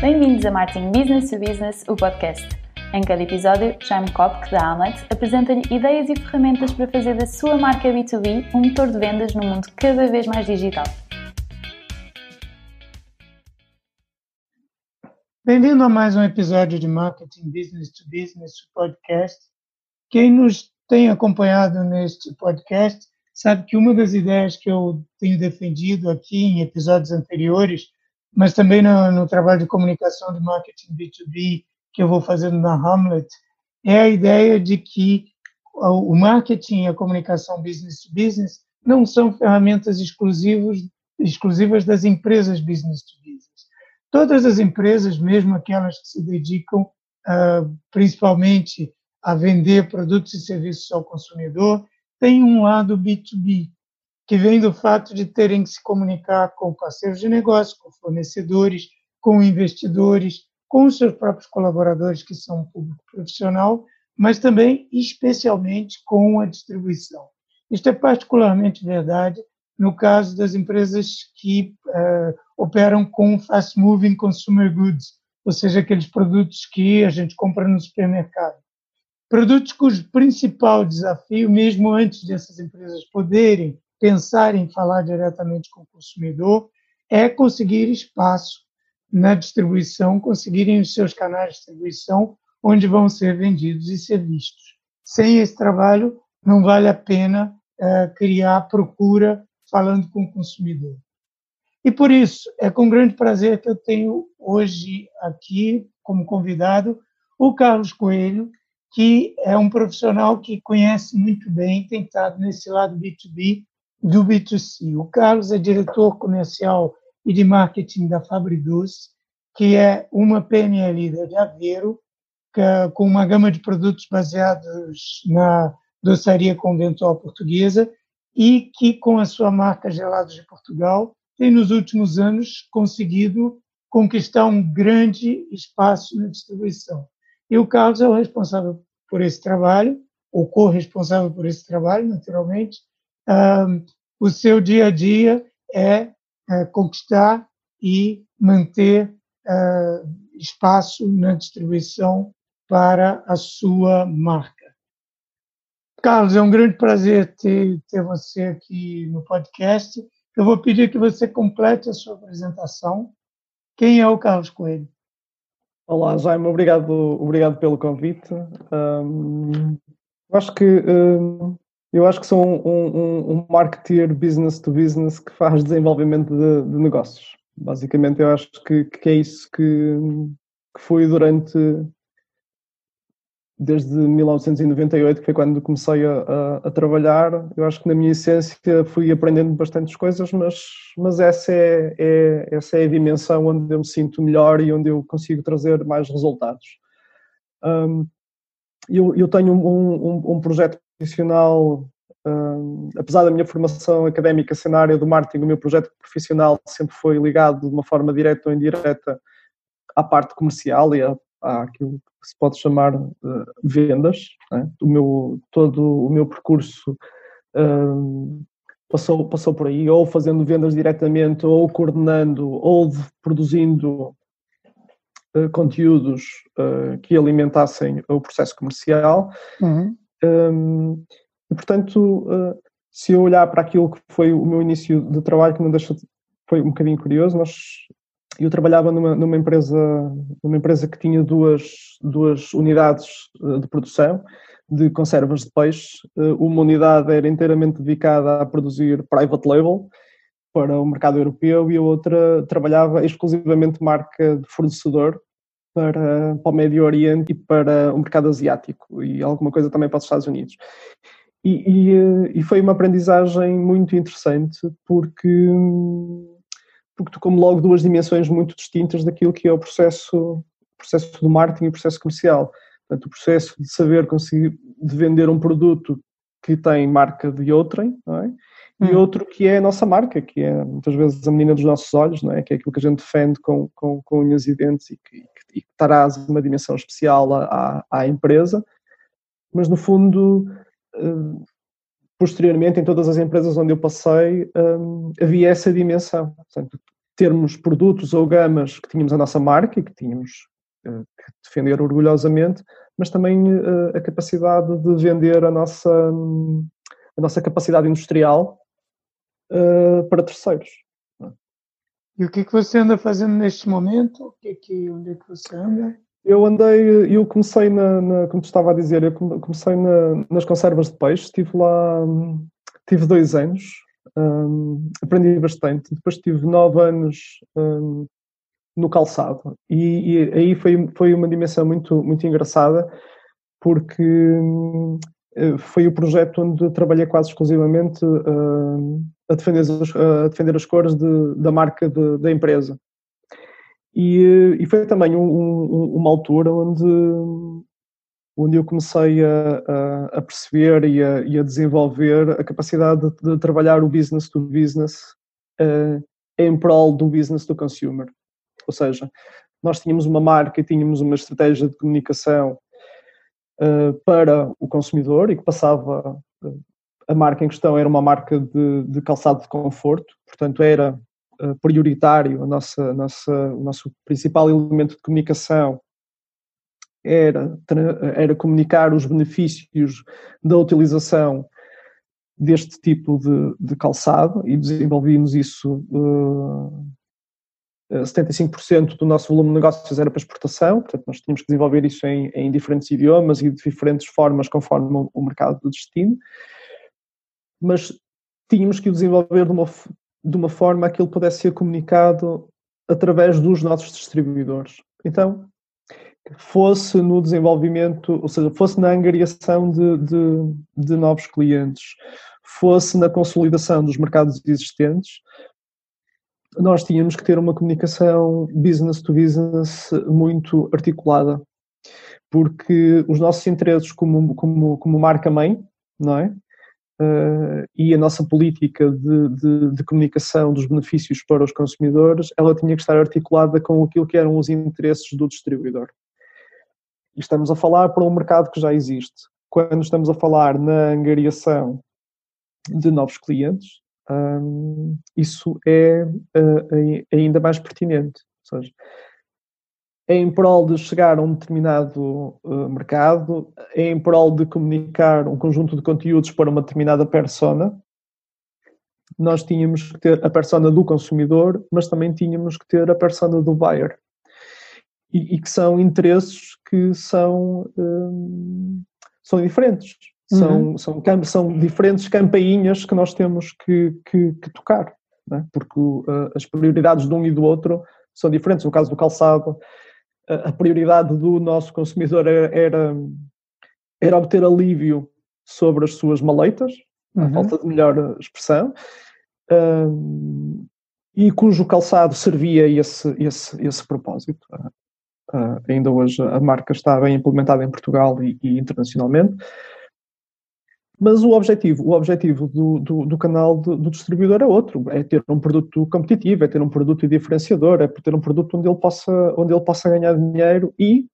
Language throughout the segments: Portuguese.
Bem-vindos a Marketing Business to Business, o podcast. Em cada episódio, Jaime Kopk, da Amlet, apresenta-lhe ideias e ferramentas para fazer da sua marca B2B um motor de vendas num mundo cada vez mais digital. Bem-vindo a mais um episódio de Marketing Business to Business, o podcast. Quem nos tem acompanhado neste podcast sabe que uma das ideias que eu tenho defendido aqui em episódios anteriores, mas também no, no trabalho de comunicação de marketing B2B que eu vou fazendo na Hamlet, é a ideia de que o marketing e a comunicação business to business não são ferramentas exclusivas, exclusivas das empresas business to business. Todas as empresas, mesmo aquelas que se dedicam uh, principalmente a vender produtos e serviços ao consumidor, tem um lado B2B, que vem do fato de terem que se comunicar com parceiros de negócio, com fornecedores, com investidores, com os seus próprios colaboradores, que são um público profissional, mas também, especialmente, com a distribuição. Isto é particularmente verdade no caso das empresas que uh, operam com fast moving consumer goods, ou seja, aqueles produtos que a gente compra no supermercado. Produtos cujo principal desafio, mesmo antes dessas empresas poderem pensar em falar diretamente com o consumidor, é conseguir espaço na distribuição, conseguirem os seus canais de distribuição onde vão ser vendidos e ser vistos. Sem esse trabalho, não vale a pena é, criar procura falando com o consumidor. E por isso, é com grande prazer que eu tenho hoje aqui como convidado o Carlos Coelho, que é um profissional que conhece muito bem, tem estado nesse lado B2B do B2C. O Carlos é diretor comercial e de marketing da Fabriduz, que é uma PNL de Aveiro, que, com uma gama de produtos baseados na doçaria conventual portuguesa e que, com a sua marca Gelados de Portugal, tem nos últimos anos conseguido conquistar um grande espaço na distribuição. E o Carlos é o responsável por esse trabalho, ou corresponsável por esse trabalho, naturalmente. O seu dia a dia é, é conquistar e manter uh, espaço na distribuição para a sua marca. Carlos, é um grande prazer ter, ter você aqui no podcast. Eu vou pedir que você complete a sua apresentação. Quem é o Carlos Coelho? Olá, Jaime, obrigado, obrigado pelo convite. Um, acho que um, eu acho que sou um, um, um marketeer business to business que faz desenvolvimento de, de negócios. Basicamente, eu acho que, que é isso que, que fui durante desde 1998, que foi quando comecei a, a, a, trabalhar. Eu acho que na minha essência fui aprendendo bastantes coisas, mas, mas essa, é, é, essa é a dimensão onde eu me sinto melhor e onde eu consigo trazer mais resultados. Um, eu, eu tenho um, um, um projeto profissional, um, apesar da minha formação académica ser na área do marketing, o meu projeto profissional sempre foi ligado de uma forma direta ou indireta à parte comercial e àquilo que se pode chamar uh, vendas. Né? O meu, todo o meu percurso uh, passou, passou por aí, ou fazendo vendas diretamente, ou coordenando, ou produzindo uh, conteúdos que alimentassem o processo comercial. Uhum. Um, e, portanto, se eu olhar para aquilo que foi o meu início de trabalho, que não deixa de, foi um bocadinho curioso, nós eu trabalhava numa, numa, empresa, numa empresa que tinha duas, duas unidades eh, de produção de conservas de peixe. Eh, uma unidade era inteiramente dedicada a produzir private label para o mercado europeu e a outra trabalhava exclusivamente marca de fornecedor para, para o Médio Oriente e para o mercado asiático e alguma coisa também para os Estados Unidos. E, e, eh, e foi uma aprendizagem muito interessante porque porque tocou-me logo duas dimensões muito distintas daquilo que é o processo, processo do marketing e o processo comercial. Portanto, o processo de saber conseguir de vender um produto que tem marca de outrem, é? E hum. outro que é a nossa marca, que é muitas vezes a menina dos nossos olhos, não é? que é aquilo que a gente defende com, com, com unhas e dentes e que, e que traz uma dimensão especial à, à empresa, mas no fundo eh, posteriormente, em todas as empresas onde eu passei, um, havia essa dimensão. Portanto, termos produtos ou gamas que tínhamos a nossa marca e que tínhamos que defender orgulhosamente, mas também a capacidade de vender a nossa, a nossa capacidade industrial uh, para terceiros. E o que é que você anda fazendo neste momento? O que é que, onde é que você anda? Eu andei, eu comecei na, na como estava a dizer, eu comecei na, nas conservas de peixe, estive lá, tive dois anos, um, aprendi bastante, depois tive nove anos um, no calçado e, e, aí foi, foi uma dimensão muito, muito engraçada porque um, foi o projeto onde trabalhei quase exclusivamente uh, a, defender as, a defender as cores de, da marca de, da empresa. E, e foi também um, um, uma altura onde, onde eu comecei a, a, a perceber e a, e a, desenvolver a capacidade de, de, trabalhar o business to business uh, em prol do business to consumer. Ou seja, nós tínhamos uma marca e tínhamos uma estratégia de comunicação uh, para o consumidor e que passava. Uh, a marca em questão era uma marca de, de calçado de conforto, portanto, era eh, prioritário, a nossa, nossa, o nosso principal elemento de comunicação era, era comunicar os benefícios da utilização deste tipo de, de calçado e desenvolvimos isso. Uh, 75% do nosso volume de negócios era para exportação, portanto, nós tínhamos que desenvolver isso em, em diferentes idiomas e de diferentes formas conforme o mercado de destino, mas tínhamos que o desenvolver de uma, de uma forma que ele pudesse ser comunicado através dos nossos distribuidores. Então, fosse no desenvolvimento, ou seja, fosse na angariação de, de, de novos clientes, fosse na consolidação dos mercados existentes, nós tínhamos que ter uma comunicação business to business muito articulada, porque os nossos interesses como, como, como marca-mãe, não é? Uh, e a nossa política de, de, de, comunicação dos benefícios para os consumidores, ela tinha que estar articulada com aquilo que eram os interesses do distribuidor. E estamos a falar para um mercado que já existe. Quando estamos a falar na angariação de novos clientes, um, isso é uh, ainda mais pertinente. Ou seja, em prol de chegar a um determinado uh, mercado, em prol de comunicar um conjunto de conteúdos para uma determinada persona, nós tínhamos que ter a persona do consumidor, mas também tínhamos que ter a persona do buyer. E, e que são interesses que são, um, são diferentes. São, uhum. são, são diferentes campainhas que nós temos que, que, que tocar, né? porque uh, as prioridades de um e do outro são diferentes. No caso do calçado, a prioridade do nosso consumidor era, era obter alívio sobre as suas maleitas, uhum. a falta de melhor expressão, um, e cujo calçado servia esse, esse, esse propósito. Uh, ainda hoje a marca está bem implementada em Portugal e, e internacionalmente. Mas o objetivo, o objetivo do, do, do canal do, do, distribuidor é outro, é ter um produto competitivo, é ter um produto diferenciador, é ter um produto onde ele possa, onde ele possa ganhar dinheiro e,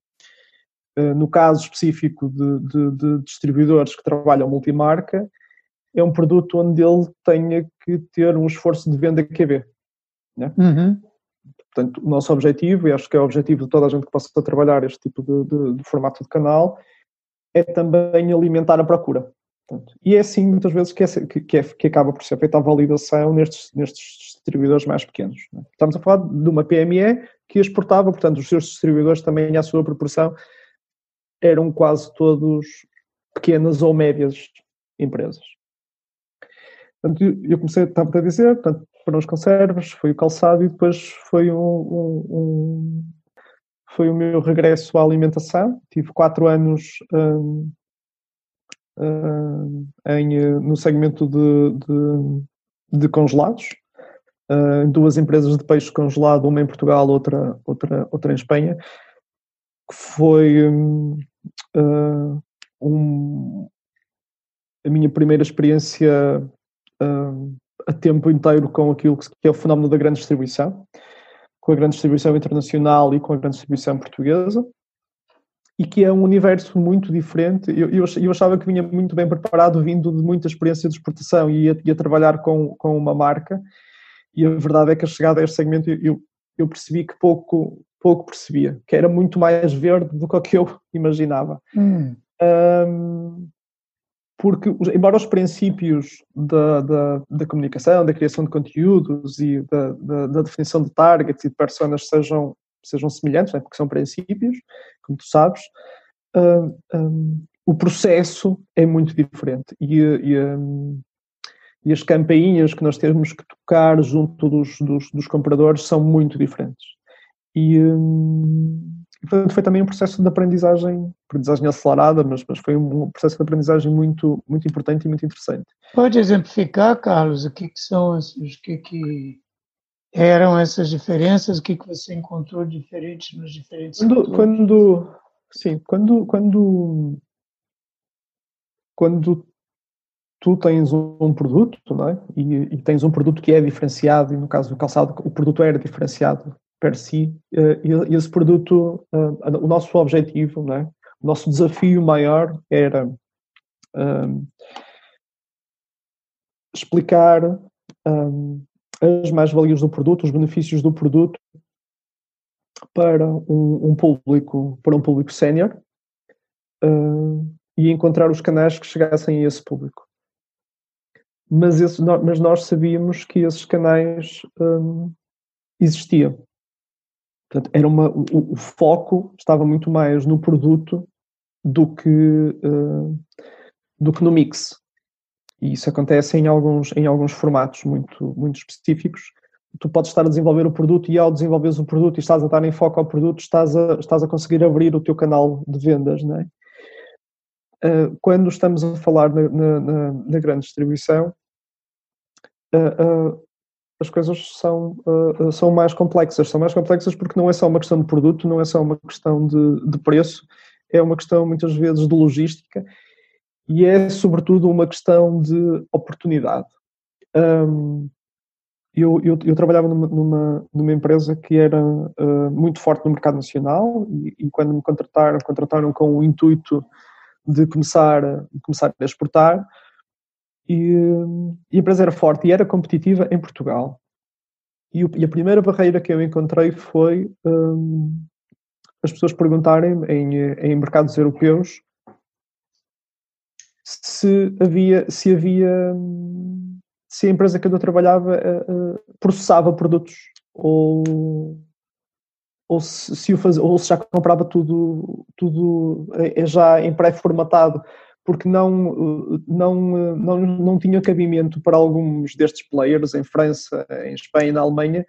eh, no caso específico de, de, de distribuidores que trabalham multimarca, é um produto onde ele tenha que ter um esforço de venda QB. Né? Uhum. Portanto, o nosso objetivo, e acho que é o objetivo de toda a gente que possa trabalhar este tipo de, de, de formato de canal, é também alimentar a procura. Portanto, e é assim muitas vezes que, é, que, é, que, acaba por ser feita a validação nestes, nestes distribuidores mais pequenos. É? Estamos a falar de uma PME que exportava, portanto, os seus distribuidores também, à sua proporção, eram quase todos pequenas ou médias empresas. Portanto, eu comecei, estava a dizer, portanto, para os conservas, foi o calçado e depois foi um, um, um foi o meu regresso à alimentação. Tive quatro anos um, uh, em, eh, no segmento de, de, de congelados, uh, duas empresas de peixe congelado, uma em Portugal, outra, outra, outra em Espanha, que foi uh, um, a minha primeira experiência a tempo inteiro com aquilo que é o fenómeno da grande distribuição, com a grande distribuição internacional e com a grande distribuição portuguesa e que é um universo muito diferente. Eu, eu, eu, achava que vinha muito bem preparado, vindo de muita experiência de exportação e ia, ia trabalhar com, com uma marca, e a verdade é que a chegada a este segmento eu, eu percebi que pouco, pouco percebia, que era muito mais verde do que o que eu imaginava. Hum. Um, porque, embora os princípios da, da, da, comunicação, da criação de conteúdos e da, da, da, definição de targets e de personas sejam, sejam semelhantes, né, porque são princípios, como tu sabes, um, um, o processo é muito diferente e, e, um, e, as campainhas que nós temos que tocar junto dos, dos, dos compradores são muito diferentes. E, foi também um processo de aprendizagem, aprendizagem acelerada, mas, mas foi um processo de aprendizagem muito, muito importante e muito interessante. Pode exemplificar, Carlos, o que, que são esses, o que, que eram essas diferenças, o que, que você encontrou diferente nos diferentes quando, quando sim, quando quando quando tu tens um produto, não é? E, e, tens um produto que é diferenciado, e no caso do calçado, o produto era diferenciado per si, eh, e esse produto, eh, o nosso objetivo, não é? o nosso desafio maior era um, explicar um, as mais-valias do produto, os benefícios do produto para um, um público, para um público sénior uh, e encontrar os canais que chegassem a esse público. Mas, esse, mas nós sabíamos que esses canais um, existiam. Portanto, era uma, o, o, foco estava muito mais no produto do que, uh, do que no mix. E isso acontece em alguns, em alguns formatos muito, muito específicos. Tu podes estar a desenvolver o produto e ao desenvolveres o produto e estás a dar em foco ao produto, estás a, estás a conseguir abrir o teu canal de vendas, não é? Uh, quando estamos a falar na, na, na grande distribuição, uh, uh, as coisas são, são mais complexas. São mais complexas porque não é só uma questão de produto, não é só uma questão de, de preço, é uma questão muitas vezes de logística e é sobretudo uma questão de oportunidade. Um, eu, eu, eu, trabalhava numa, numa, numa, empresa que era uh, muito forte no mercado nacional e, e, quando me contrataram, contrataram com o intuito de começar, de começar a exportar, e, e, a empresa era forte e era competitiva em Portugal. E, e a primeira barreira que eu encontrei foi um, as pessoas perguntarem em, em mercados europeus se havia, se havia, se a empresa que eu trabalhava uh, uh, processava produtos ou ou se, se, o faz, ou se já comprava tudo, tudo já em pré-formatado porque não, não, não, não tinha cabimento para alguns destes players em França, em Espanha e na Alemanha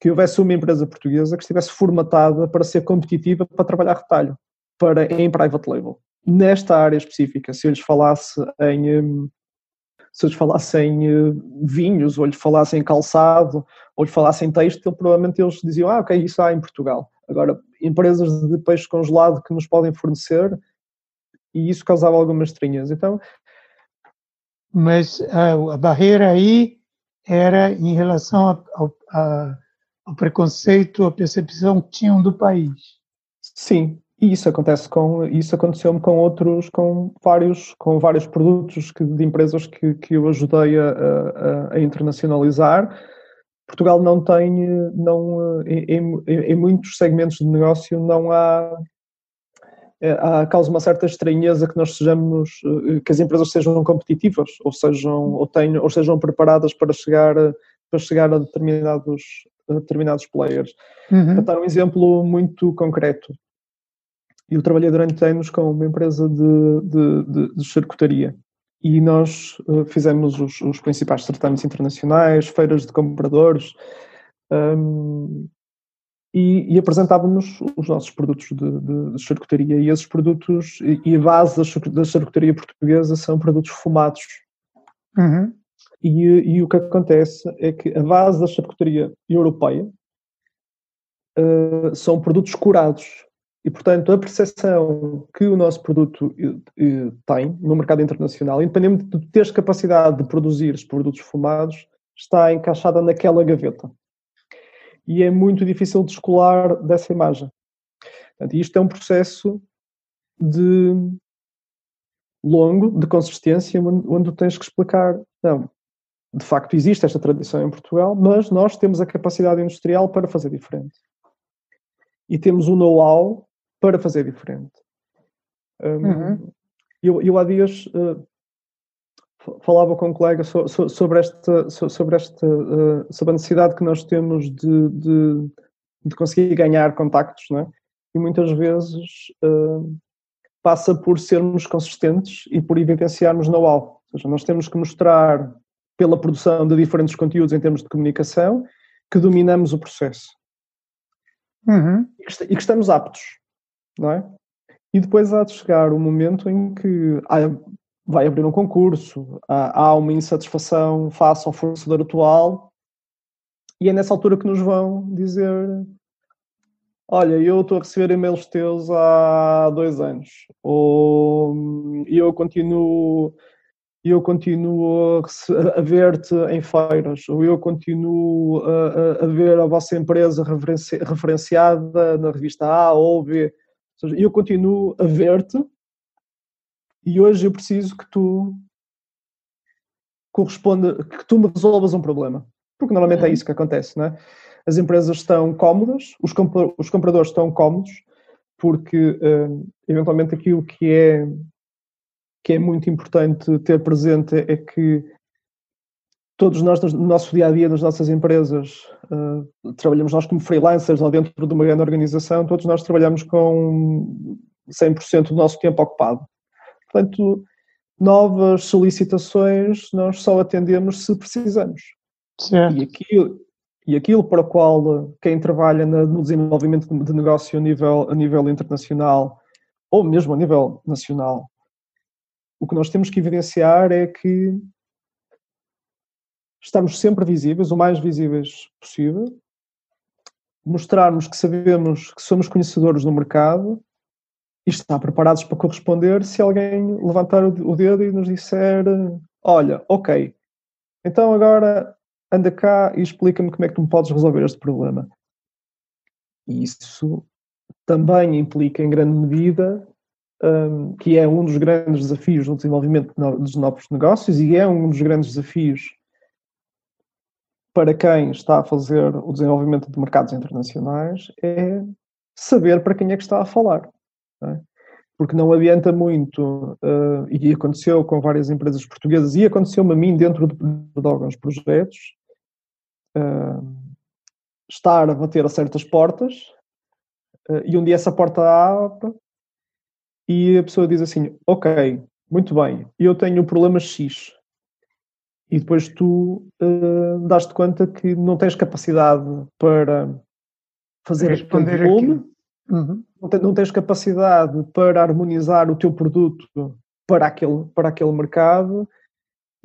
que houvesse uma empresa portuguesa que estivesse formatada para ser competitiva para trabalhar retalho, para, em private label. Nesta área específica, se eu lhes falasse em hum, se eu lhes falasse em hum, vinhos, ou lhes falasse em calçado, ou lhes falasse em têxtil, provavelmente eles diziam, ah, ok, isso há em Portugal. Agora, empresas de peixe congelado que nos podem fornecer, e isso causava algumas estranhas. Então, mas a, a, barreira aí era em relação ao, ao, ao, preconceito, a percepção que tinham do país. Sim, e isso acontece com isso aconteceu-me com outros, com vários, com vários produtos que, de empresas que, que eu ajudei a, a, a internacionalizar. Portugal não tem, não em, em, em muitos segmentos de negócio não há é, há, causa uma certa estranheza que nós sejamos, eh, que as empresas sejam competitivas ou sejam, ou tenham, ou sejam preparadas para chegar, para chegar a determinados, a determinados players. Uhum. Para dar um exemplo muito concreto, eu trabalhei durante anos com uma empresa de, de, de, de charcutaria. E nós uh, fizemos os, os, principais certames internacionais, feiras de compradores, um, e, e, apresentávamos os nossos produtos de, de, de, charcutaria. E esses produtos e, a base da, da charcutaria portuguesa são produtos fumados. Uhum. e, e, o que acontece é que a base da charcutaria europeia uh, são produtos curados e portanto a percepção que o nosso produto uh, tem no mercado internacional independente de teres capacidade de produzir os produtos fumados está encaixada naquela gaveta e é muito difícil descolar dessa imagem. Portanto, isto é um processo de longo, de consistência, onde tens que explicar, não, de facto existe esta tradição em Portugal, mas nós temos a capacidade industrial para fazer diferente. E temos o know-how para fazer diferente. Um, uhum. eu, eu há dias uh, falava com um colega so, so, sobre, esta, so, sobre, esta, uh, sobre a necessidade que nós temos de, de, de conseguir ganhar contactos, não é? E muitas vezes uh, passa por sermos consistentes e por evidenciarmos know-how. Ou seja, nós temos que mostrar pela produção de diferentes conteúdos em termos de comunicação, que dominamos o processo. Uhum. E, que, estamos aptos, não é? E depois há de chegar o momento em que vai abrir um concurso, há, uma insatisfação face ao fornecedor atual, e é nessa altura que nos vão dizer olha, eu estou a receber e-mails teus há dois anos, ou eu continuo eu continuo a, a ver-te em feiras, ou eu continuo a, a, ver a vossa empresa referenci, referenciada na revista A ou B. Seja, eu continuo a ver-te e hoje eu preciso que tu corresponda, que tu me resolvas um problema. Porque normalmente é uhum. isso que acontece, não é? As empresas estão cómodas, os, os compradores estão cómodos, porque uh, eventualmente aquilo que é que é muito importante ter presente é que todos nós, no nosso dia a dia, nas nossas empresas, uh, trabalhamos nós como freelancers ou dentro de uma grande organização, todos nós trabalhamos com 100% do nosso tempo ocupado. Portanto, novas solicitações nós só atendemos se precisamos. Certo. E aquilo, e aquilo para o qual quem trabalha no desenvolvimento de negócio a nível, a nível internacional ou mesmo a nível nacional o que nós temos que evidenciar é que estamos sempre visíveis, o mais visíveis possível, mostrarmos que sabemos que somos conhecedores do mercado e estar preparados para corresponder se alguém levantar o dedo e nos disser: Olha, ok, então agora anda cá e explica-me como é que tu me podes resolver este problema. E isso também implica, em grande medida, um, que é um dos grandes desafios no desenvolvimento dos novos negócios e é um dos grandes desafios para quem está a fazer o desenvolvimento de mercados internacionais, é saber para quem é que está a falar. Não é? Porque não adianta muito, uh, e aconteceu com várias empresas portuguesas, e aconteceu-me a mim dentro de, de alguns projetos, uh, estar a bater a certas portas, uh, e um dia essa porta abre e a pessoa diz assim: Ok, muito bem, eu tenho o problema X. E depois tu uh, dás-te conta que não tens capacidade para fazer responder volume, uhum. não, tens capacidade para harmonizar o teu produto para aquele, para aquele mercado.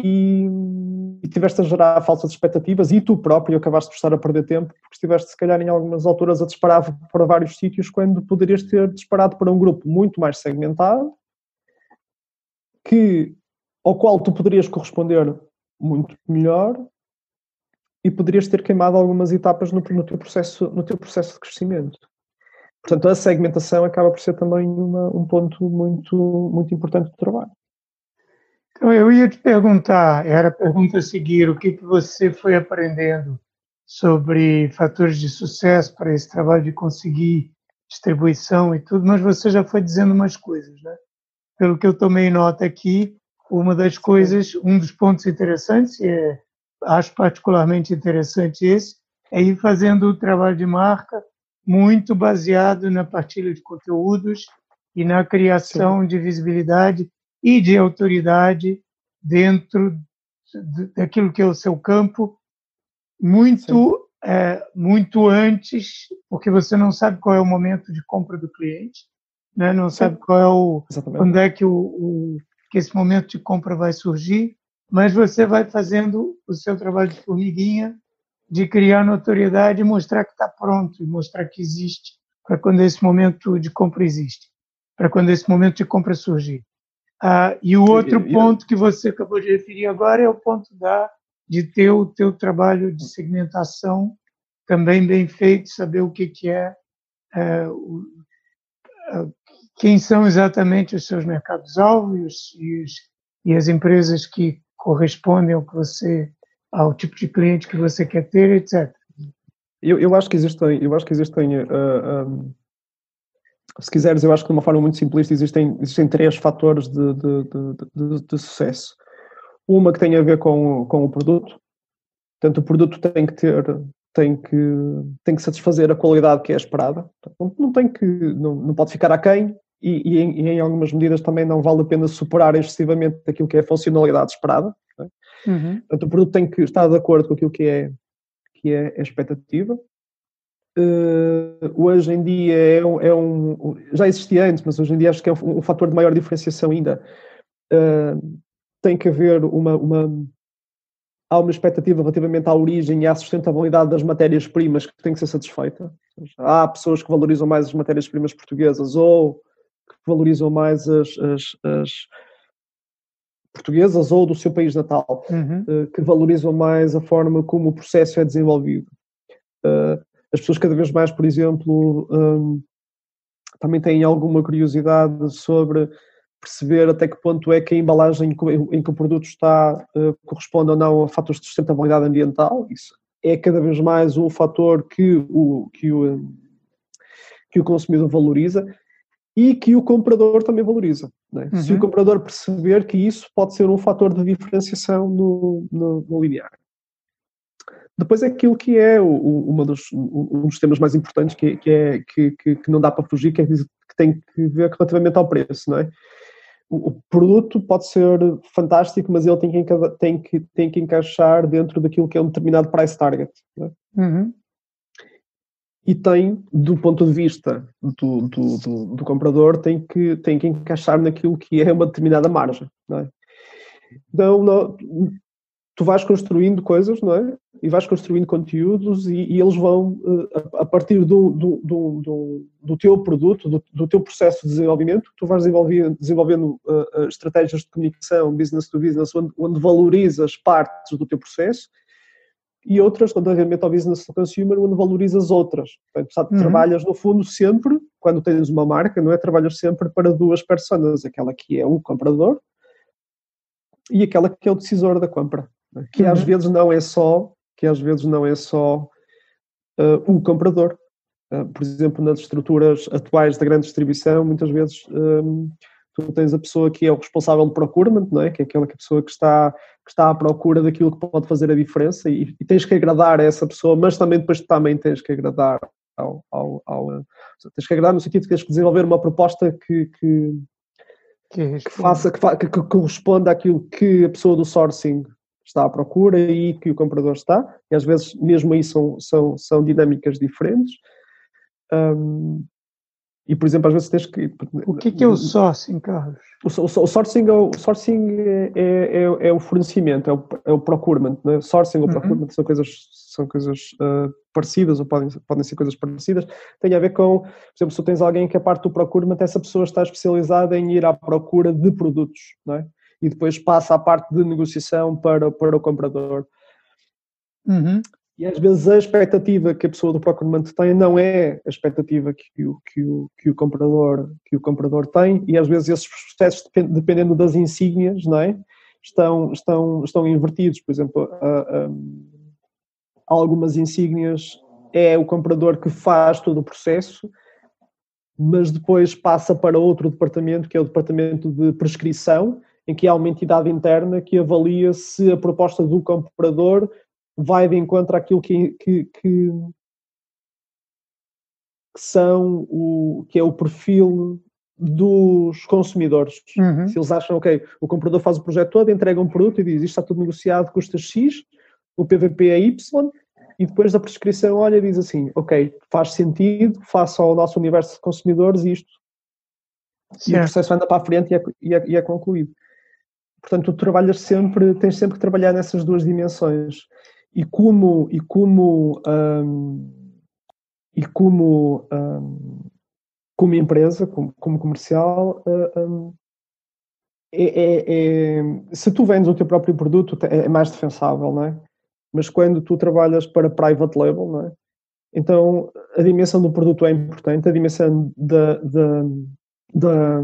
E, e tiveste a gerar falsas expectativas e tu próprio acabaste por estar a perder tempo porque estiveste se calhar em algumas alturas a disparar para vários sítios quando poderias ter disparado para um grupo muito mais segmentado que ao qual tu poderias corresponder muito melhor e poderias ter queimado algumas etapas no, no, teu, processo, no teu processo de crescimento. Portanto, a segmentação acaba por ser também uma, um ponto muito, muito importante do trabalho. Então, eu ia te perguntar, era a pergunta a seguir, o que, que você foi aprendendo sobre fatores de sucesso para esse trabalho de conseguir distribuição e tudo, mas você já foi dizendo umas coisas, né? Pelo que eu tomei nota aqui, uma das coisas, um dos pontos interessantes, e é, acho particularmente interessante esse, é ir fazendo o trabalho de marca muito baseado na partilha de conteúdos e na criação Sim. de visibilidade e de autoridade dentro daquilo que é o seu campo, muito, é, muito antes, porque você não sabe qual é o momento de compra do cliente, né? não Sim. sabe qual é o, quando é que, o, o, que esse momento de compra vai surgir, mas você vai fazendo o seu trabalho de formiguinha, de criar notoriedade e mostrar que está pronto, e mostrar que existe para quando esse momento de compra existe, para quando esse momento de compra surgir. Ah, e o outro ponto que você acabou de referir agora é o ponto da, de ter o teu trabalho de segmentação também bem feito, saber o que, que é, é o, quem são exatamente os seus mercados-alvos e, e, as empresas que correspondem ao que você ao tipo de cliente que você quer ter, etc. Eu, eu acho que existem, eu acho que existem, uh, ah, um, ah, se quiseres, eu acho que de uma forma muito simplista existem, existem três fatores de, de, de, de, sucesso. Uma que tem a ver com, com o produto, portanto o produto tem que ter, tem que, tem que satisfazer a qualidade que é esperada, não, não tem que, não, não pode ficar aquém e, e, em, e em algumas medidas também não vale a pena superar excessivamente aquilo que é a funcionalidade esperada. É? Uhum. Portanto, o produto tem que estar de acordo com aquilo que é que é a expectativa. Uh, hoje em dia é um, é um, já existia antes, mas hoje em dia acho que é um, um fator de maior diferenciação ainda. Uh, tem que haver uma, uma há uma expectativa relativamente à origem e à sustentabilidade das matérias-primas que tem que ser satisfeita. Há pessoas que valorizam mais as matérias-primas portuguesas ou que valorizam mais as, as, as portuguesas ou do seu país natal, uhum. uh, que valorizam mais a forma como o processo é desenvolvido. Uh, as pessoas cada vez mais, por exemplo, um, também têm alguma curiosidade sobre perceber até que ponto é que a embalagem em que o produto está uh, corresponde ou não a fatores de sustentabilidade ambiental. Isso é cada vez mais um fator que o, que o, que o consumidor valoriza e que o comprador também valoriza. É? Uhum. Se o uhum. comprador perceber que isso pode ser um fator de diferenciação no, no, no linear. Depois é aquilo que é o, uma dos, um dos temas mais importantes que, que é, que, que, que, não dá para fugir, que, é, que tem que ver relativamente ao preço, não é? O, o produto pode ser fantástico, mas ele tem que, tem, que, tem que encaixar dentro daquilo que é um determinado price target. É? Uhum e tem, do ponto de vista do, do, do, do, comprador, tem que, tem que encaixar naquilo que é uma determinada margem. Não é? Então, não, tu vais construindo coisas, não é? E vais construindo conteúdos e, e eles vão, eh, a, partir do, do, do, do, teu produto, do, do, teu processo de desenvolvimento, tu vais desenvolvendo, desenvolvendo uh, estratégias de comunicação, business to business, onde, onde valorizas partes do teu processo e outras relativamente ao business to consumer, onde valorizas outras. Portanto, uhum. trabalhas no fundo sempre, quando tens uma marca, não é? Trabalhas sempre para duas pessoas, aquela que é o comprador e aquela que é o decisor da compra, é? que uhum. às vezes não é só, que às vezes não é só uh, o comprador. Uh, por exemplo, nas estruturas atuais da grande distribuição, muitas vezes um, tu tens a pessoa que é o responsável de procurement, não é? que é aquela pessoa que está, que está à procura daquilo que pode fazer a diferença e, e tens que agradar a essa pessoa, mas também depois também tens que agradar ao, ao, ao tens que agradar no sentido de que tens que desenvolver uma proposta que, que, que, que faça, que, que, que corresponda àquilo que a pessoa do sourcing está à procura e que o comprador está, e às vezes mesmo aí são, são, são dinâmicas diferentes. Um, e, por exemplo, às vezes tens que. O que é, que é o sourcing, Carlos? O, o, o sourcing, é o, sourcing é, é, é, o fornecimento, é o, é o procurement. Né? Sourcing ou uhum. procurement são coisas, são coisas uh, parecidas ou podem, podem ser coisas parecidas. Tem a ver com, por exemplo, se tu tens alguém que é parte do procurement, essa pessoa está especializada em ir à procura de produtos, não é? E depois passa à parte de negociação para, para o comprador. Uhum. E às vezes a expectativa que a pessoa do procurement tem não é a expectativa que o, que o, que o, comprador, que o comprador tem, e às vezes esses processos, dependendo das insígnias, não é? estão, estão, estão invertidos. Por exemplo, algumas insígnias é o comprador que faz todo o processo, mas depois passa para outro departamento, que é o departamento de prescrição, em que há uma entidade interna que avalia se a proposta do comprador vai de encontro àquilo que, que, que, que são o que é o perfil dos consumidores. Uhum. Se eles acham, ok, o comprador faz o projeto todo, entrega um produto e diz isto está tudo negociado, custa X, o PVP é Y, e depois da prescrição olha e diz assim, ok, faz sentido, faça ao nosso universo de consumidores isto. Certo. E o processo anda para a frente e é, e é, e é concluído. Portanto, tu trabalhas sempre, tens sempre que trabalhar nessas duas dimensões e como e como um, e como um, como empresa como, como comercial um, é, é, é, se tu vendes o teu próprio produto é mais defensável não é? Mas quando tu trabalhas para private label não é? Então a dimensão do produto é importante a dimensão da, da, da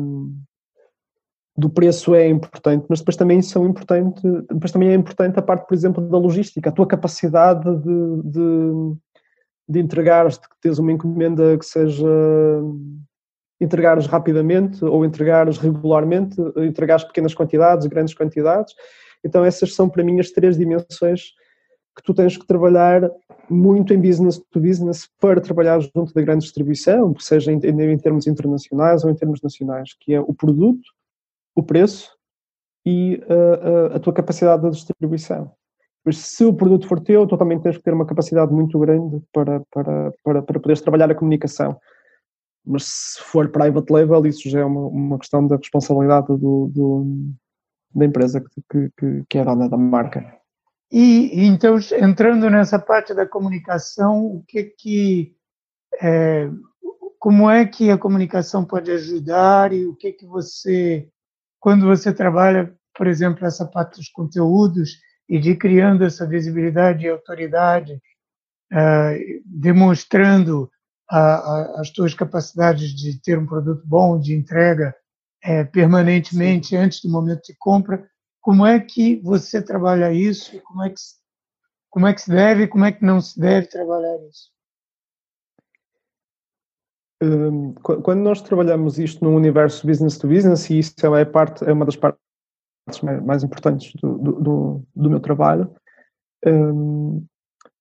do preço é importante, mas depois também são importante, depois também é importante a parte, por exemplo, da logística, a tua capacidade de, de, de entregares, de que tens uma encomenda que seja entregares rapidamente ou entregares regularmente, entregares pequenas quantidades, grandes quantidades. Então essas são para mim as três dimensões que tu tens que trabalhar muito em business to business para trabalhar junto da grande distribuição, seja em, em termos internacionais ou em termos nacionais, que é o produto, o preço e uh, uh, a tua capacidade de distribuição. Mas se o produto for teu, tu também tens que ter uma capacidade muito grande para, para, para, para poderes trabalhar a comunicação. Mas se for private level, isso já é uma, uma questão da responsabilidade do, do da empresa que, que, que é dona da marca. E então, entrando nessa parte da comunicação, o que que é, como é que a comunicação pode ajudar e o que que você, quando você trabalha, por exemplo, essa parte dos conteúdos e de criando essa visibilidade e autoridade, é, demonstrando a, a, as tuas capacidades de ter um produto bom, de entrega é, permanentemente Sim. antes do momento de compra, como é que você trabalha isso? Como é que como é que se deve? Como é que não se deve trabalhar isso? Hum, quando nós trabalhamos isto no universo business to business, e isso é, parte, é uma das partes mais importantes do, do, do meu trabalho, um,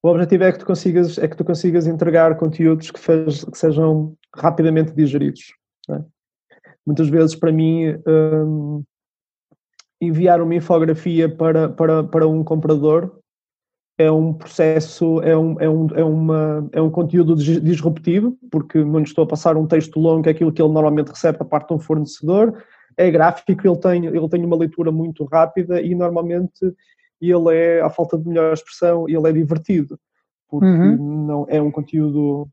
o objetivo é que tu consigas, é que tu consigas entregar conteúdos que, fez, que sejam rapidamente digeridos. É? Muitas vezes, para mim, um, enviar uma infografia para, para, para um comprador é um processo, é um, é um, é uma, é um conteúdo disruptivo, porque não lhe estou a passar um texto longo, é aquilo que ele normalmente recebe da parte de um fornecedor, é gráfico, ele tem, ele tem uma leitura muito rápida e normalmente ele é, à falta de melhor expressão, ele é divertido, porque uhum. não é um conteúdo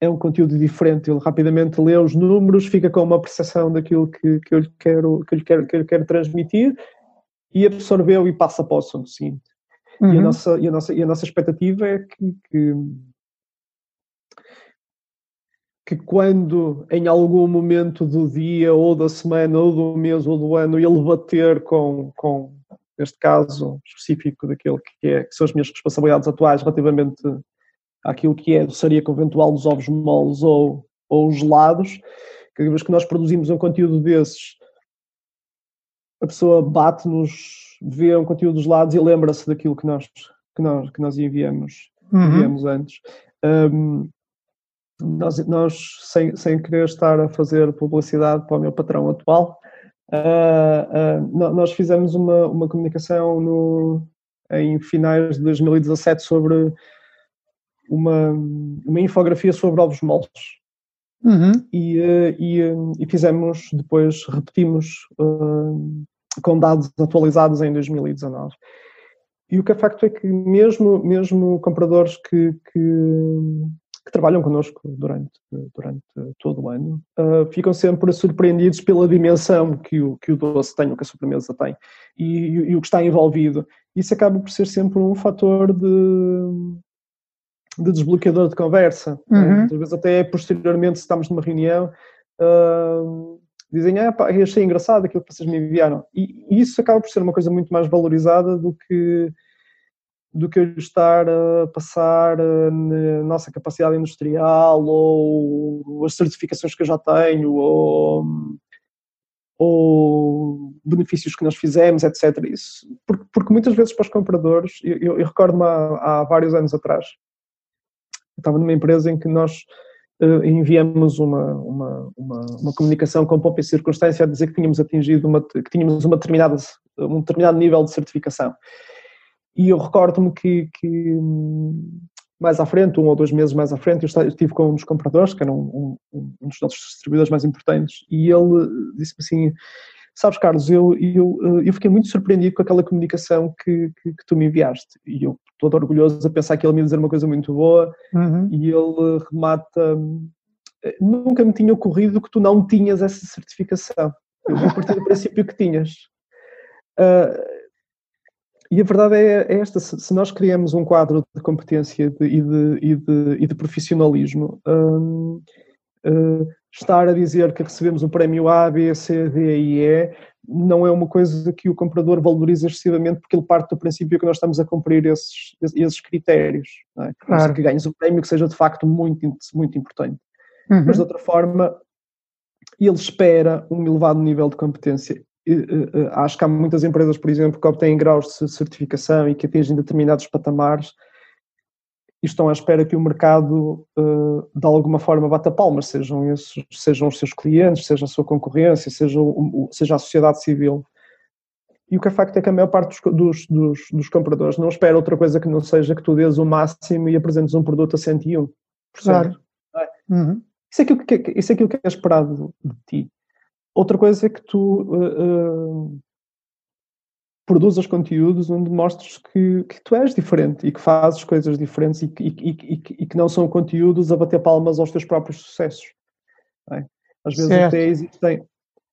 é um conteúdo diferente, ele rapidamente lê os números, fica com uma percepção daquilo que, que, eu, lhe quero, que, eu, lhe quero, que eu lhe quero transmitir e absorveu e passa para o assunto seguinte. Uhum. E, a uhum. nossa, e, a nossa, e a nossa expectativa é que, que, que quando em algum momento do dia ou da semana ou do mês ou do ano ele bater com, com neste caso específico daquele que, é, que são as minhas responsabilidades atuais relativamente àquilo que é doçaria conventual dos ovos moles ou, ou gelados, cada vez que nós produzimos um conteúdo desses, a pessoa bate-nos, vê um conteúdo dos lados e lembra-se daquilo que nós, que nós, que nós enviamos, uhum. enviamos antes. Um, nós, nós sem, sem querer estar a fazer publicidade para o meu patrão atual, uh, uh, nós fizemos uma, uma comunicação no, em finais de 2017 sobre uma, uma infografia sobre ovos moles. Uhum. E, eh, e, e, fizemos, depois repetimos uh, com dados atualizados em 2019. E o que é facto é que mesmo, mesmo compradores que, que, que trabalham connosco durante, durante todo o ano uh, ficam sempre surpreendidos pela dimensão que o, que o doce tem, o que a sobremesa tem e, e, e o que está envolvido. Isso acaba por ser sempre um fator de, de desbloqueador de conversa. Né? Uhum. Às vezes até posteriormente, se estamos numa reunião, uh, dizem, ah, pá, achei engraçado aquilo que vocês me enviaram. E, e, isso acaba por ser uma coisa muito mais valorizada do que do que eu estar a passar ah, na nossa capacidade industrial ou as certificações que eu já tenho ou, ou benefícios que nós fizemos, etc. Isso, porque, porque muitas vezes para os compradores, eu, eu, eu recordo-me há, há vários anos atrás, estava numa empresa em que nós enviamos uma, uma, uma, uma, comunicação com pompa e circunstância a dizer que tínhamos atingido uma, que tínhamos uma determinada, um determinado nível de certificação. E eu recordo-me que, que, mais à frente, um ou dois meses mais à frente, eu estive com um dos compradores, que era um, um, um dos nossos distribuidores mais importantes, e ele disse-me assim, Sabes, Carlos, eu, eu, eu fiquei muito surpreendido com aquela comunicação que, que, que tu me enviaste. E eu, todo orgulhoso a pensar que ele me ia dizer uma coisa muito boa, uhum. e ele remata. Nunca me tinha ocorrido que tu não tinhas essa certificação. Eu vou partir do princípio que tinhas. Uh, e a verdade é, é esta: se, nós criamos um quadro de competência de, e, de, e, de, e de profissionalismo, uh, estar a dizer que recebemos o prémio A, B, C, D e E não é uma coisa que o comprador valoriza excessivamente porque ele parte do princípio que nós estamos a cumprir esses, esses critérios. Não é? Claro. Que ganhes um prémio que seja de facto muito, muito importante. Uhum. Mas de outra forma, ele espera um elevado nível de competência. Acho que há muitas empresas, por exemplo, que obtêm graus de certificação e que atingem determinados patamares e estão à espera que o mercado de alguma forma bata palmas, sejam, esses, sejam os seus clientes, seja a sua concorrência, seja, o, seja a sociedade civil. E o que é facto é que a maior parte dos, dos, dos, compradores não espera outra coisa que não seja que tu dês o máximo e apresentes um produto a 101%. Claro. É? Uhum. Isso, é aquilo que, isso é aquilo que é esperado de ti. Outra coisa é que tu uh, uh, produzas conteúdos onde mostres que, que, tu és diferente e que fazes coisas diferentes e, e, e, e, que não são conteúdos a bater palmas aos teus próprios sucessos. É? Às vezes certo. até existem,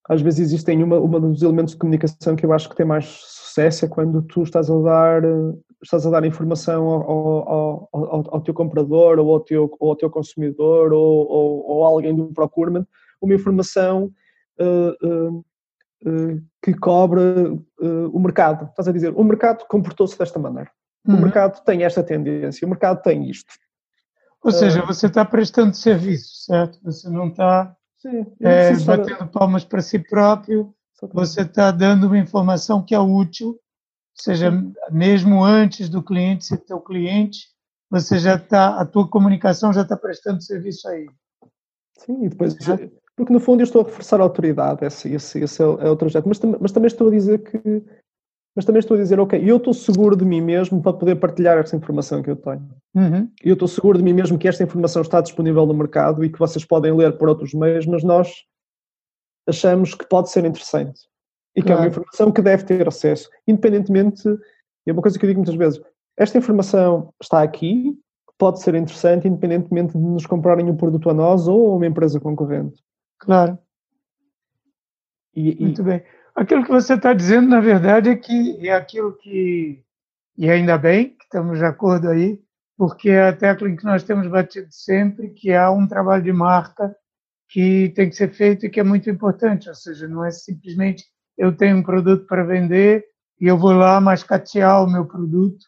às vezes existem uma, uma dos elementos de comunicação que eu acho que tem mais sucesso é quando tu estás a dar estás a dar informação ao, ao, ao, ao teu comprador ou ao teu, ou ao teu consumidor ou, ou, ou alguém do procurement uma informação uh, uh, que cobre o mercado. Estás a dizer, o mercado comportou-se desta maneira. Uhum. O mercado tem esta tendência, o mercado tem isto. Ou seja, você está prestando serviço, certo? Você não está Sim, é, batendo palmas para si próprio, você está dando uma informação que é útil, ou seja, mesmo antes do cliente ser teu cliente, você já está, a tua comunicação já está prestando serviço a ele. Sim, e depois, porque no fundo eu estou a reforçar a autoridade, esse, esse, esse é, o, é o trajeto, mas, mas também estou a dizer que, mas também estou a dizer, ok, eu estou seguro de mim mesmo para poder partilhar esta informação que eu tenho. Uhum. Eu estou seguro de mim mesmo que esta informação está disponível no mercado e que vocês podem ler por outros meios, mas nós achamos que pode ser interessante e que claro. é uma informação que deve ter acesso, independentemente, é uma coisa que eu digo muitas vezes, esta informação está aqui, pode ser interessante, independentemente de nos comprarem um produto a nós ou a uma empresa concorrente. Claro. E, Muito bem. Aquilo que você está dizendo, na verdade, é que é aquilo que, e ainda bem que estamos de acordo aí, porque é a tecla em que nós temos batido sempre, que há um trabalho de marca que tem que ser feito e que é muito importante, ou seja, não é simplesmente eu tenho um produto para vender e eu vou lá mascatear o meu produto,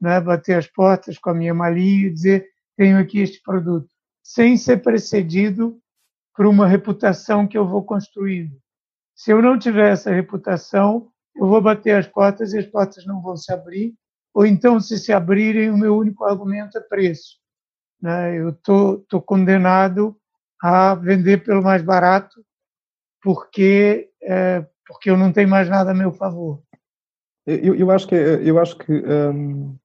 né, bater as portas com a minha malinha e dizer tenho aqui este produto, sem ser precedido por uma reputação que eu vou construindo. Se eu não tiver essa reputação, eu vou bater as portas e as portas não vão se abrir, ou então, se se abrirem, o meu único argumento é preço. Né? Eu estou condenado a vender pelo mais barato porque, é, porque eu não tenho mais nada a meu favor. Eu, eu acho que, eu acho que um,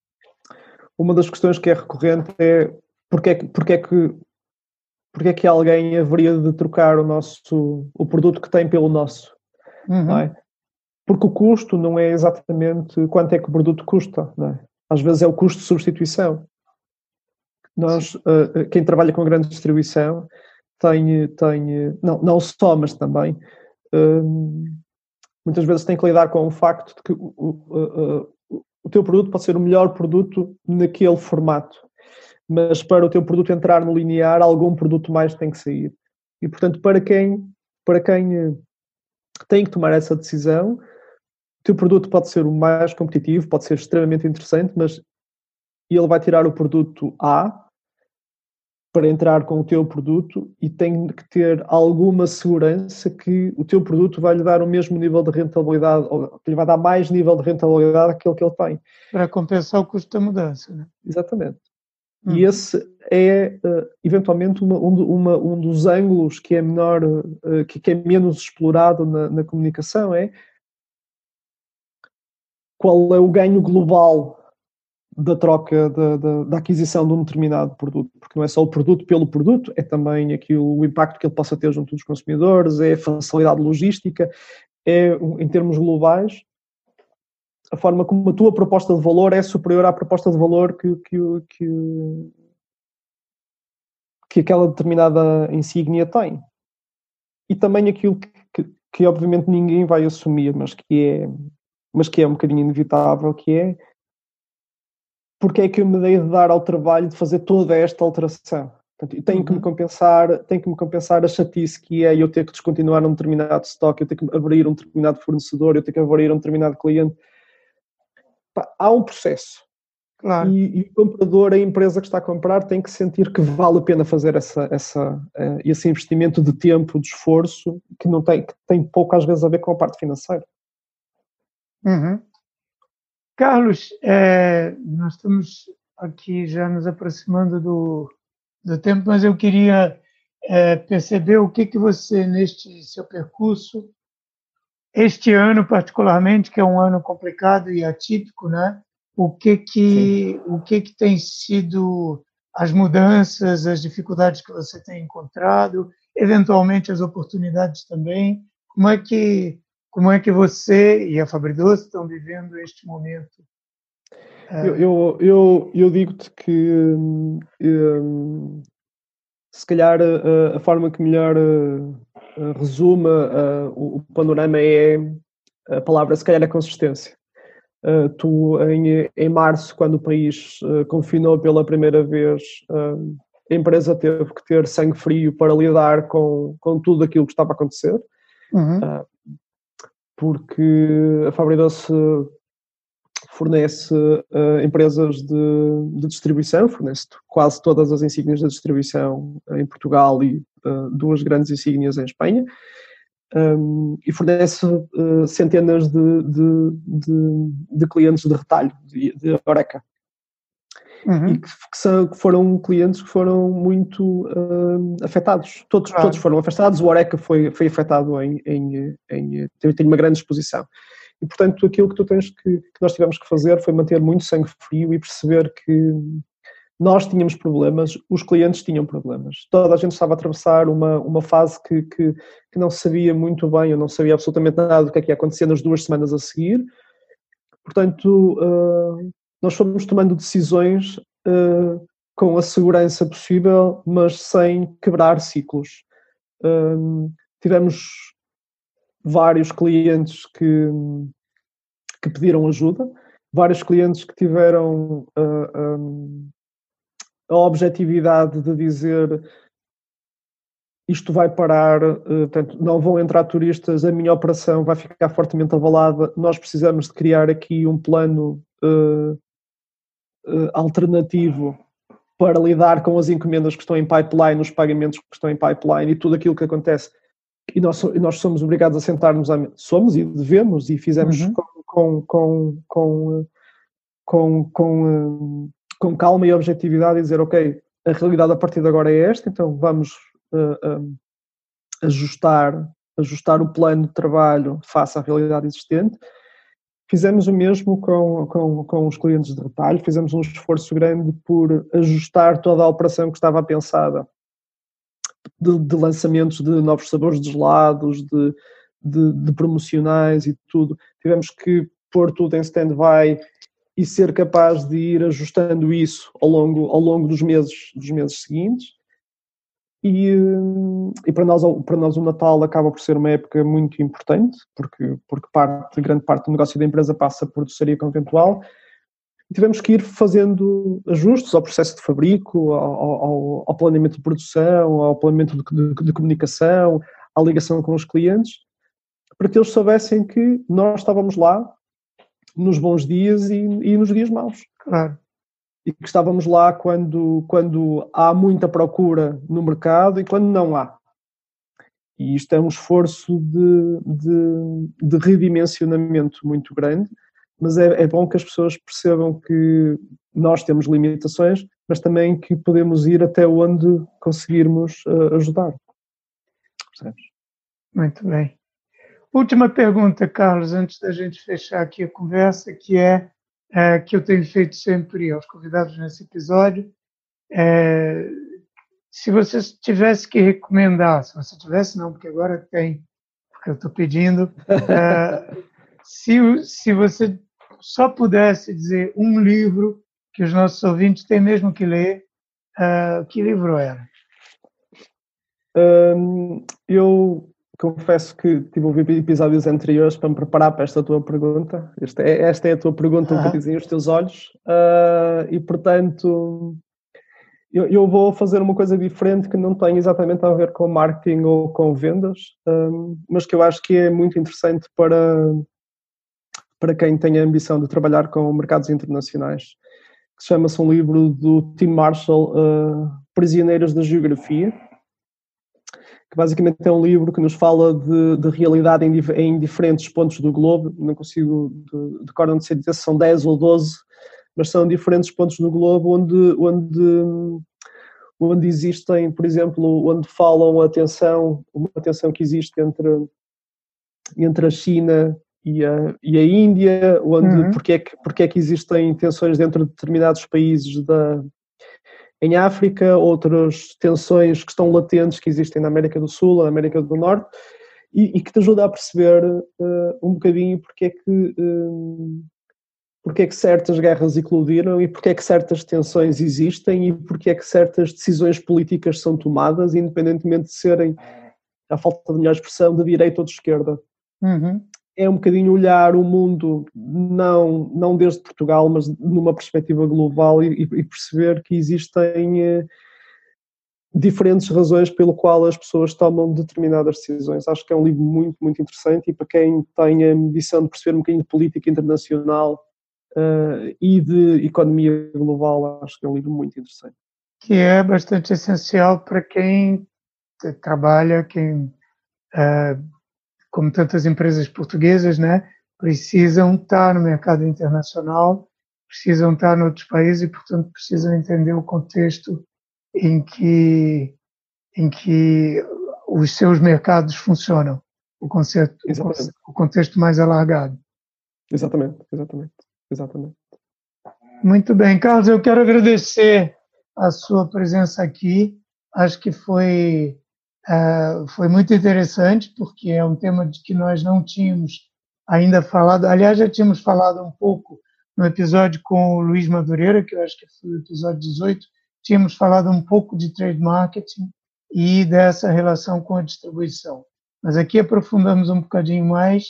uma das questões que é recorrente é porque é que, porque é que porque é que alguém haveria de trocar o nosso o produto que tem pelo nosso uhum. é? porque o custo não é exatamente quanto é que o produto custa é? às vezes é o custo de substituição nós uh, quem trabalha com grande distribuição tem tem não não só mas também uh, muitas vezes tem que lidar com o facto de que o, uh, o teu produto pode ser o melhor produto naquele formato mas para o teu produto entrar no linear, algum produto mais tem que sair. E, portanto, para quem, para quem eh, tem que tomar essa decisão, o teu produto pode ser o mais competitivo, pode ser extremamente interessante, mas ele vai tirar o produto A para entrar com o teu produto e tem que ter alguma segurança que o teu produto vai lhe dar o mesmo nível de rentabilidade, ou que lhe vai dar mais nível de rentabilidade que ele tem. Para compensar o custo da mudança. Né? Exatamente. Uhum. E esse é, uh, eventualmente, uma, um, uma, um, dos ângulos que é menor, uh, que, que, é menos explorado na, na, comunicação, é qual é o ganho global da troca, da, da, da, aquisição de um determinado produto. Porque não é só o produto pelo produto, é também aquilo, o impacto que ele possa ter junto dos consumidores, é a facilidade logística, é, em termos globais, a forma como a tua proposta de valor é superior à proposta de valor que, que, que, que aquela determinada insígnia tem. E também aquilo que, que, que, obviamente ninguém vai assumir, mas que é, mas que é um bocadinho inevitável, que é porque é que eu me dei de dar ao trabalho de fazer toda esta alteração? Portanto, tenho que me uhum. compensar, tenho que me compensar a chatice que é eu ter que descontinuar um determinado estoque, eu ter que abrir um determinado fornecedor, eu ter que abrir um determinado cliente. Há um processo. Claro. E, e, o comprador, a empresa que está a comprar, tem que sentir que vale a pena fazer essa, essa, uh, esse investimento de tempo, de esforço, que não tem, que tem pouco às vezes a ver com a parte financeira. Uhum. Carlos, é, nós estamos aqui já nos aproximando do, do tempo, mas eu queria é, perceber o que, que você, neste seu percurso, este ano particularmente, que é um ano complicado e atípico, né? o que que o que que tem sido as mudanças, as dificuldades que você tem encontrado, eventualmente as oportunidades também. Como é que como é que você e a Fabridoce estão vivendo este momento? Eu, eu, eu, eu digo-te que um, se calhar a, a, forma que melhor uh, resume uh, o, o panorama é a palavra, se calhar, a consistência. Uh, tu, em, em março, quando o país uh, confinou pela primeira vez, a empresa teve que ter sangue frio para lidar com, com tudo aquilo que estava a acontecer, uhum. porque a Fabridoce fornece empresas de, de, distribuição, fornece quase todas as insígnias da distribuição em Portugal e duas grandes insígnias em Espanha um, e fornece uh, centenas de, de, de, clientes de retalho, de, de Oreca. Uhum. E que, que, são, que, foram clientes que foram muito uh, afetados. Todos, claro. todos foram afetados. O Oreca foi, foi afetado em, em, em, tem uma grande exposição. E, portanto, aquilo que tu tens que, que nós tivemos que fazer foi manter muito sangue frio e perceber que nós tínhamos problemas, os clientes tinham problemas. Toda a gente estava a atravessar uma, uma fase que, que, que não sabia muito bem, eu não sabia absolutamente nada do que é que ia acontecer nas duas semanas a seguir. Portanto, uh, nós fomos tomando decisões uh, com a segurança possível, mas sem quebrar ciclos. Uh, tivemos vários clientes que, que pediram ajuda, vários clientes que tiveram um, a objetividade de dizer isto vai parar, eh, portanto, não vão entrar turistas, a minha operação vai ficar fortemente abalada, nós precisamos de criar aqui um plano uh, uh, alternativo para lidar com as encomendas que estão em pipeline, os pagamentos que estão em pipeline e tudo aquilo que acontece. E nós, nós somos obrigados a sentarmos, a, somos e devemos, e fizemos uhum. com, com, com, com, com com calma e objetividade e dizer, ok, a realidade a partir de agora é esta, então vamos uh, uh, ajustar, ajustar o plano de trabalho face à realidade existente. Fizemos o mesmo com, com, com os clientes de retalho, fizemos um esforço grande por ajustar toda a operação que estava pensada de, de lançamentos de novos sabores de gelados, de, de, de promocionais e tudo. Tivemos que pôr tudo em stand-by e ser capaz de ir ajustando isso ao longo, ao longo dos, meses, dos meses seguintes. E, e para, nós, para nós o Natal acaba por ser uma época muito importante, porque, porque parte, grande parte do negócio da empresa passa por doçaria conventual. E tivemos que ir fazendo ajustes ao processo de fabrico, ao, ao, ao planeamento de produção, ao planeamento de, de, de comunicação, à ligação com os clientes, para que eles soubessem que nós estávamos lá nos bons dias e, e nos dias maus. Claro. E que estávamos lá quando, quando há muita procura no mercado e quando não há. E isto é um esforço de, de, de redimensionamento muito grande, mas é, é, bom que as pessoas percebam que nós temos limitações, mas também que podemos ir até onde conseguirmos uh, ajudar. Percebes? Muito bem. Última pergunta, Carlos, antes da gente fechar aqui a conversa, que é, é que eu tenho feito sempre aos convidados nesse episódio. É, se você tivesse que recomendar, se você tivesse, não, porque agora tem, porque eu estou pedindo, é, se, se você só pudesse dizer um livro que os nossos ouvintes têm mesmo que ler, é, que livro era? Um, eu confesso que tive ouvido episódios anteriores para me preparar para esta tua pergunta. Esta é, esta é a tua pergunta, ah. um bocadinho os teus olhos. Uh, e, portanto, eu, eu, vou fazer uma coisa diferente que não tem exatamente a ver com marketing ou com vendas, um, mas que eu acho que é muito interessante para, para quem tem a ambição de trabalhar com mercados internacionais. Que chama-se um livro do Tim Marshall, uh, Prisioneiros da Geografia, que basicamente é um livro que nos fala de, de realidade em, em, diferentes pontos do globo. Não consigo, de, de dizer se são 10 ou 12 mas são diferentes pontos do globo onde, onde, onde existem, por exemplo, onde falam a tensão, uma tensão que existe entre, entre a China e a, e a Índia, onde, uhum. porque, é que, porque é que existem tensões dentro de determinados países da, em África, outras tensões que estão latentes que existem na América do Sul, na América do Norte, e, e que te ajuda a perceber uh, um bocadinho porque é que uh, porque é que certas guerras eclodiram e porque é que certas tensões existem e porque é que certas decisões políticas são tomadas, independentemente de serem, à falta de melhor expressão, de direita ou de esquerda. Uhum. É um bocadinho olhar o mundo, não, não desde Portugal, mas numa perspectiva global e, e perceber que existem eh, diferentes razões pelo qual as pessoas tomam determinadas decisões. Acho que é um livro muito, muito interessante e para quem tem a ambição de perceber um bocadinho de política internacional uh, e de economia global, acho que é um livro muito interessante. Que é bastante essencial para quem trabalha, quem, uh, como tantas empresas portuguesas, né, precisam estar no mercado internacional, precisam estar em outros países e, portanto, precisam entender o contexto em que, em que os seus mercados funcionam, o, conceito, o contexto mais alargado. Exatamente, exatamente. Exatamente. Muito bem, Carlos, eu quero agradecer a sua presença aqui. Acho que foi, uh, foi muito interessante, porque é um tema de que nós não tínhamos ainda falado. Aliás, já tínhamos falado um pouco no episódio com o Luiz Madureira, que eu acho que foi o episódio 18. Tínhamos falado um pouco de trade marketing e dessa relação com a distribuição. Mas aqui aprofundamos um bocadinho mais.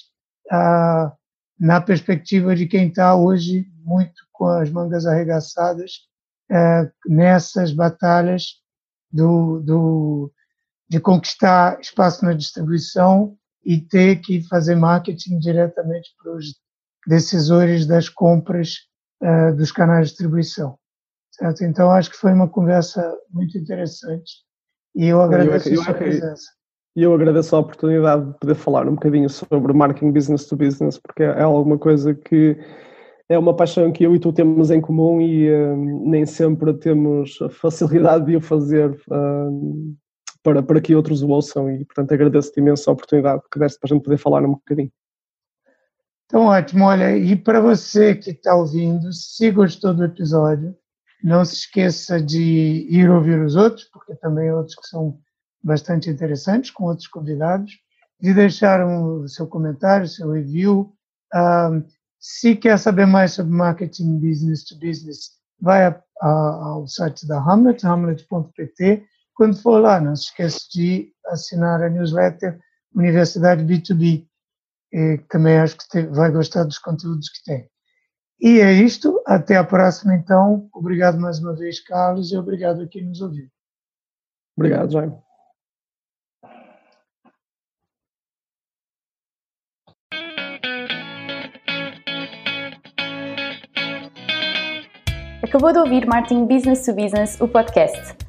Uh, na perspectiva de quem está hoje muito com as mangas arregaçadas é, nessas batalhas do, do, de conquistar espaço na distribuição e ter que fazer marketing diretamente para os decisores das compras é, dos canais de distribuição. Certo? Então, acho que foi uma conversa muito interessante e eu agradeço eu, eu, a sua presença. E eu agradeço a oportunidade de poder falar um bocadinho sobre marketing business to business, porque é alguma coisa que é uma paixão que eu e tu temos em comum e um, nem sempre temos a facilidade de o fazer um, para, para que outros o ouçam e, portanto, agradeço-te imenso a oportunidade que deste para a gente poder falar um bocadinho. Então, ótimo. Olha, e para você que está ouvindo, se gostou do episódio, não se esqueça de ir ouvir os outros, porque também outros que são bastante interessantes com outros convidados, de deixar o um, seu comentário, seu review. Se quer saber mais sobre marketing business to business, vai a, a, ao site da Hamlet, hamlet.pt. Quando for lá, não se esqueça de assinar a newsletter Universidade B2B. E também acho que te, vai gostar dos conteúdos que tem. E é isto. Até a próxima, então. Obrigado mais uma vez, Carlos, e obrigado a quem nos ouviu. Obrigado, Jaime. Acabou de ouvir Marketing Business to Business, o podcast